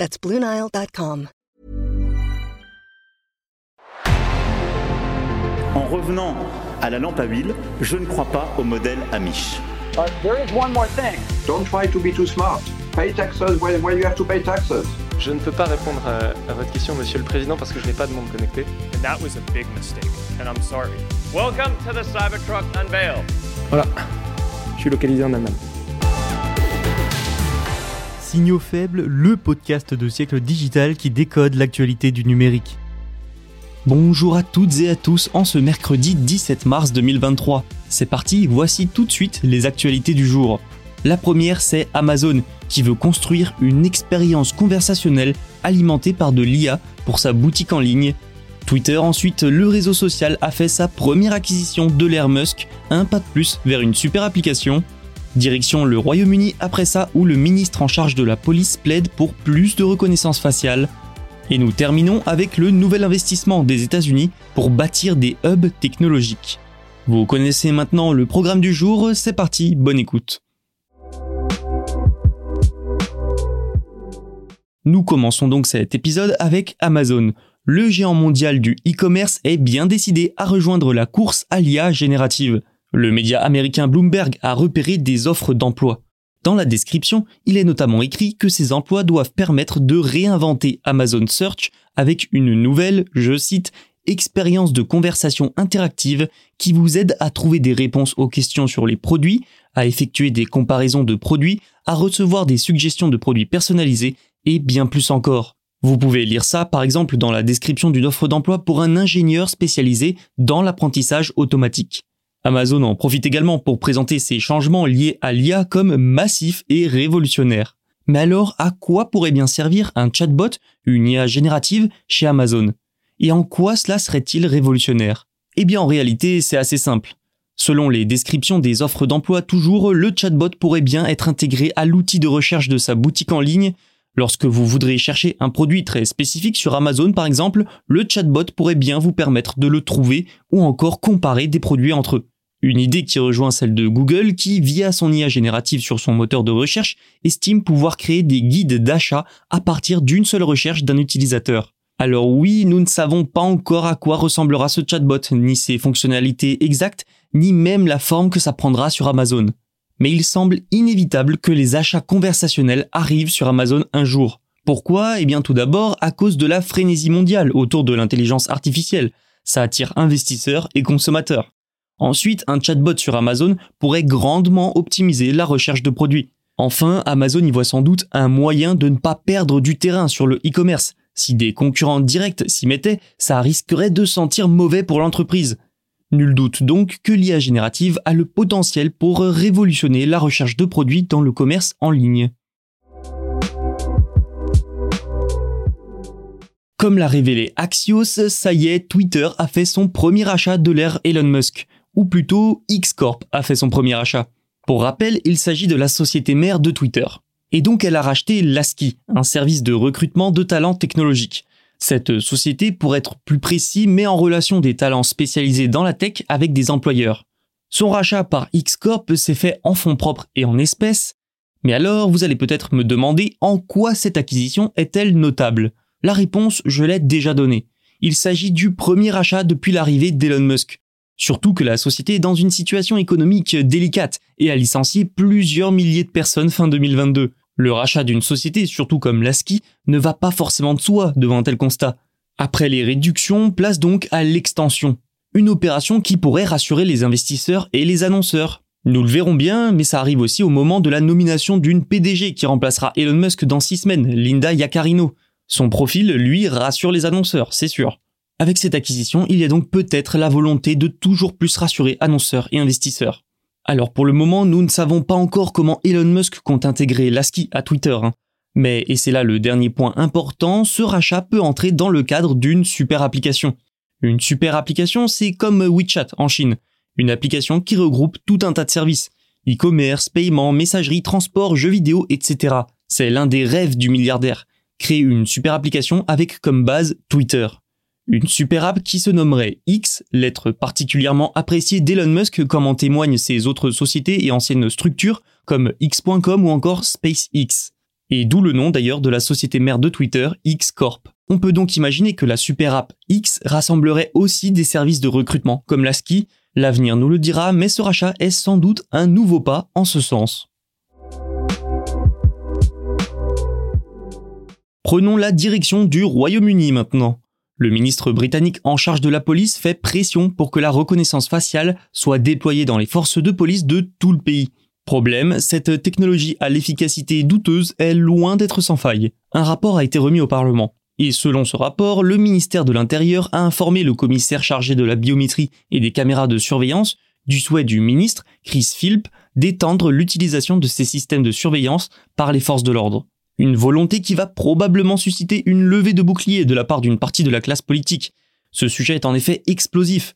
That's BlueNile.com. En revenant à la lampe à huile, je ne crois pas au modèle Amish. Uh, there is one more thing. Don't try to be too smart. Pay taxes when, when you have to pay taxes. Je ne peux pas répondre à, à votre question, Monsieur le Président, parce que je n'ai pas de monde connecté. And that was a big mistake, and I'm sorry. Welcome to the Cybertruck Unveil. Voilà, je suis localisé en Allemagne. Signaux faibles, le podcast de siècle digital qui décode l'actualité du numérique. Bonjour à toutes et à tous en ce mercredi 17 mars 2023. C'est parti, voici tout de suite les actualités du jour. La première, c'est Amazon, qui veut construire une expérience conversationnelle alimentée par de l'IA pour sa boutique en ligne. Twitter, ensuite, le réseau social a fait sa première acquisition de l'Air Musk, un pas de plus vers une super application. Direction le Royaume-Uni après ça, où le ministre en charge de la police plaide pour plus de reconnaissance faciale. Et nous terminons avec le nouvel investissement des États-Unis pour bâtir des hubs technologiques. Vous connaissez maintenant le programme du jour, c'est parti, bonne écoute. Nous commençons donc cet épisode avec Amazon. Le géant mondial du e-commerce est bien décidé à rejoindre la course à l'IA générative. Le média américain Bloomberg a repéré des offres d'emploi. Dans la description, il est notamment écrit que ces emplois doivent permettre de réinventer Amazon Search avec une nouvelle, je cite, expérience de conversation interactive qui vous aide à trouver des réponses aux questions sur les produits, à effectuer des comparaisons de produits, à recevoir des suggestions de produits personnalisés et bien plus encore. Vous pouvez lire ça par exemple dans la description d'une offre d'emploi pour un ingénieur spécialisé dans l'apprentissage automatique. Amazon en profite également pour présenter ces changements liés à l'IA comme massifs et révolutionnaires. Mais alors, à quoi pourrait bien servir un chatbot, une IA générative, chez Amazon? Et en quoi cela serait-il révolutionnaire? Eh bien en réalité, c'est assez simple. Selon les descriptions des offres d'emploi toujours, le chatbot pourrait bien être intégré à l'outil de recherche de sa boutique en ligne. Lorsque vous voudrez chercher un produit très spécifique sur Amazon par exemple, le chatbot pourrait bien vous permettre de le trouver ou encore comparer des produits entre eux. Une idée qui rejoint celle de Google qui, via son IA générative sur son moteur de recherche, estime pouvoir créer des guides d'achat à partir d'une seule recherche d'un utilisateur. Alors oui, nous ne savons pas encore à quoi ressemblera ce chatbot, ni ses fonctionnalités exactes, ni même la forme que ça prendra sur Amazon. Mais il semble inévitable que les achats conversationnels arrivent sur Amazon un jour. Pourquoi? Eh bien tout d'abord à cause de la frénésie mondiale autour de l'intelligence artificielle. Ça attire investisseurs et consommateurs. Ensuite, un chatbot sur Amazon pourrait grandement optimiser la recherche de produits. Enfin, Amazon y voit sans doute un moyen de ne pas perdre du terrain sur le e-commerce. Si des concurrents directs s'y mettaient, ça risquerait de sentir mauvais pour l'entreprise. Nul doute donc que l'IA générative a le potentiel pour révolutionner la recherche de produits dans le commerce en ligne. Comme l'a révélé Axios, ça y est, Twitter a fait son premier achat de l'ère Elon Musk ou plutôt X-Corp a fait son premier achat. Pour rappel, il s'agit de la société mère de Twitter. Et donc elle a racheté Lasky, un service de recrutement de talents technologiques. Cette société, pour être plus précis, met en relation des talents spécialisés dans la tech avec des employeurs. Son rachat par X-Corp s'est fait en fonds propres et en espèces. Mais alors, vous allez peut-être me demander en quoi cette acquisition est-elle notable? La réponse, je l'ai déjà donnée. Il s'agit du premier achat depuis l'arrivée d'Elon Musk. Surtout que la société est dans une situation économique délicate et a licencié plusieurs milliers de personnes fin 2022. Le rachat d'une société, surtout comme Lasky, ne va pas forcément de soi devant un tel constat. Après les réductions, place donc à l'extension. Une opération qui pourrait rassurer les investisseurs et les annonceurs. Nous le verrons bien, mais ça arrive aussi au moment de la nomination d'une PDG qui remplacera Elon Musk dans six semaines, Linda Yaccarino. Son profil, lui, rassure les annonceurs, c'est sûr. Avec cette acquisition, il y a donc peut-être la volonté de toujours plus rassurer annonceurs et investisseurs. Alors pour le moment, nous ne savons pas encore comment Elon Musk compte intégrer Lasky à Twitter. Hein. Mais, et c'est là le dernier point important, ce rachat peut entrer dans le cadre d'une super application. Une super application, c'est comme WeChat en Chine. Une application qui regroupe tout un tas de services. E-commerce, paiement, messagerie, transport, jeux vidéo, etc. C'est l'un des rêves du milliardaire. Créer une super application avec comme base Twitter. Une super app qui se nommerait X, lettre particulièrement appréciée d'Elon Musk comme en témoignent ses autres sociétés et anciennes structures comme X.com ou encore SpaceX. Et d'où le nom d'ailleurs de la société mère de Twitter, X Corp. On peut donc imaginer que la super app X rassemblerait aussi des services de recrutement comme la ski. L'avenir nous le dira, mais ce rachat est sans doute un nouveau pas en ce sens. Prenons la direction du Royaume-Uni maintenant. Le ministre britannique en charge de la police fait pression pour que la reconnaissance faciale soit déployée dans les forces de police de tout le pays. Problème, cette technologie à l'efficacité douteuse est loin d'être sans faille. Un rapport a été remis au Parlement. Et selon ce rapport, le ministère de l'Intérieur a informé le commissaire chargé de la biométrie et des caméras de surveillance du souhait du ministre, Chris Philp, d'étendre l'utilisation de ces systèmes de surveillance par les forces de l'ordre. Une volonté qui va probablement susciter une levée de bouclier de la part d'une partie de la classe politique. Ce sujet est en effet explosif.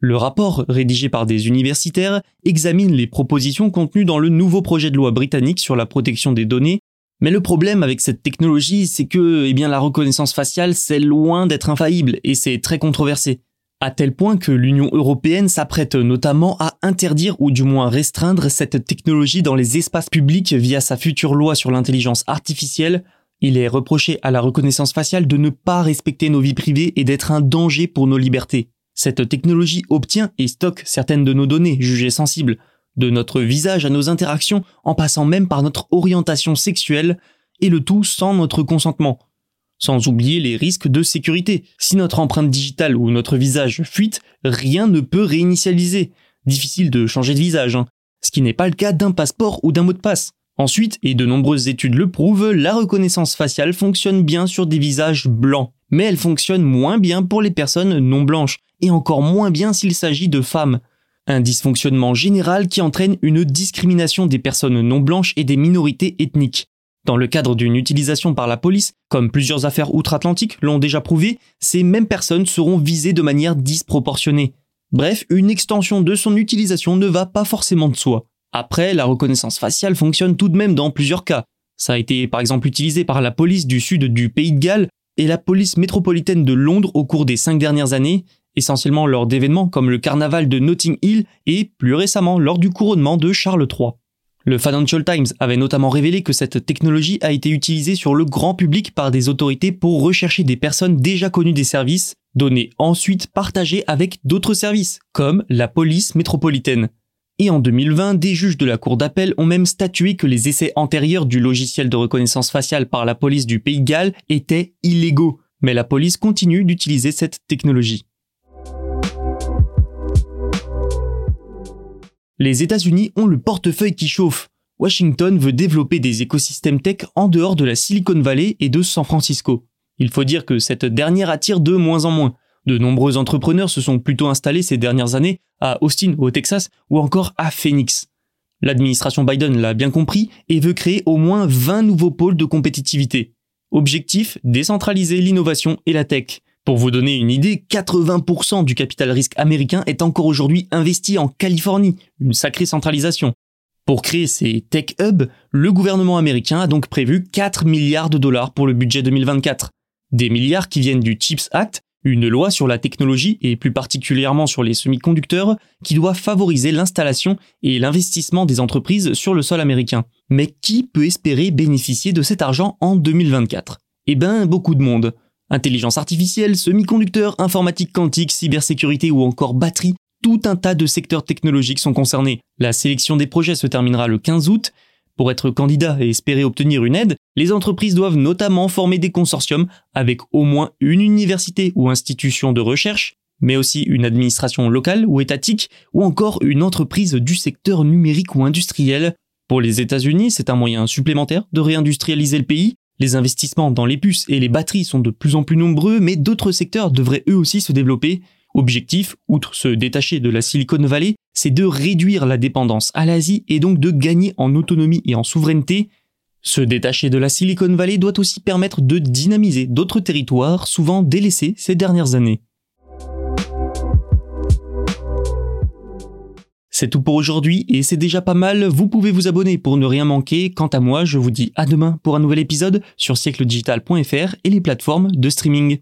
Le rapport, rédigé par des universitaires, examine les propositions contenues dans le nouveau projet de loi britannique sur la protection des données, mais le problème avec cette technologie, c'est que eh bien, la reconnaissance faciale, c'est loin d'être infaillible et c'est très controversé. À tel point que l'Union européenne s'apprête notamment à interdire ou du moins restreindre cette technologie dans les espaces publics via sa future loi sur l'intelligence artificielle. Il est reproché à la reconnaissance faciale de ne pas respecter nos vies privées et d'être un danger pour nos libertés. Cette technologie obtient et stocke certaines de nos données jugées sensibles, de notre visage à nos interactions, en passant même par notre orientation sexuelle, et le tout sans notre consentement. Sans oublier les risques de sécurité. Si notre empreinte digitale ou notre visage fuite, rien ne peut réinitialiser. Difficile de changer de visage, hein. ce qui n'est pas le cas d'un passeport ou d'un mot de passe. Ensuite, et de nombreuses études le prouvent, la reconnaissance faciale fonctionne bien sur des visages blancs, mais elle fonctionne moins bien pour les personnes non blanches, et encore moins bien s'il s'agit de femmes. Un dysfonctionnement général qui entraîne une discrimination des personnes non blanches et des minorités ethniques. Dans le cadre d'une utilisation par la police, comme plusieurs affaires outre-Atlantique l'ont déjà prouvé, ces mêmes personnes seront visées de manière disproportionnée. Bref, une extension de son utilisation ne va pas forcément de soi. Après, la reconnaissance faciale fonctionne tout de même dans plusieurs cas. Ça a été par exemple utilisé par la police du sud du Pays de Galles et la police métropolitaine de Londres au cours des cinq dernières années, essentiellement lors d'événements comme le carnaval de Notting Hill et plus récemment lors du couronnement de Charles III. Le Financial Times avait notamment révélé que cette technologie a été utilisée sur le grand public par des autorités pour rechercher des personnes déjà connues des services, données ensuite partagées avec d'autres services, comme la police métropolitaine. Et en 2020, des juges de la Cour d'appel ont même statué que les essais antérieurs du logiciel de reconnaissance faciale par la police du Pays de Galles étaient illégaux. Mais la police continue d'utiliser cette technologie. Les États-Unis ont le portefeuille qui chauffe. Washington veut développer des écosystèmes tech en dehors de la Silicon Valley et de San Francisco. Il faut dire que cette dernière attire de moins en moins. De nombreux entrepreneurs se sont plutôt installés ces dernières années à Austin, au Texas, ou encore à Phoenix. L'administration Biden l'a bien compris et veut créer au moins 20 nouveaux pôles de compétitivité. Objectif, décentraliser l'innovation et la tech. Pour vous donner une idée, 80% du capital risque américain est encore aujourd'hui investi en Californie, une sacrée centralisation. Pour créer ces tech hubs, le gouvernement américain a donc prévu 4 milliards de dollars pour le budget 2024. Des milliards qui viennent du CHIPS Act, une loi sur la technologie et plus particulièrement sur les semi-conducteurs qui doit favoriser l'installation et l'investissement des entreprises sur le sol américain. Mais qui peut espérer bénéficier de cet argent en 2024 Eh ben, beaucoup de monde. Intelligence artificielle, semi-conducteurs, informatique quantique, cybersécurité ou encore batterie, tout un tas de secteurs technologiques sont concernés. La sélection des projets se terminera le 15 août. Pour être candidat et espérer obtenir une aide, les entreprises doivent notamment former des consortiums avec au moins une université ou institution de recherche, mais aussi une administration locale ou étatique, ou encore une entreprise du secteur numérique ou industriel. Pour les États-Unis, c'est un moyen supplémentaire de réindustrialiser le pays, les investissements dans les puces et les batteries sont de plus en plus nombreux, mais d'autres secteurs devraient eux aussi se développer. Objectif, outre se détacher de la Silicon Valley, c'est de réduire la dépendance à l'Asie et donc de gagner en autonomie et en souveraineté. Se détacher de la Silicon Valley doit aussi permettre de dynamiser d'autres territoires souvent délaissés ces dernières années. C'est tout pour aujourd'hui et c'est déjà pas mal, vous pouvez vous abonner pour ne rien manquer. Quant à moi, je vous dis à demain pour un nouvel épisode sur siècledigital.fr et les plateformes de streaming.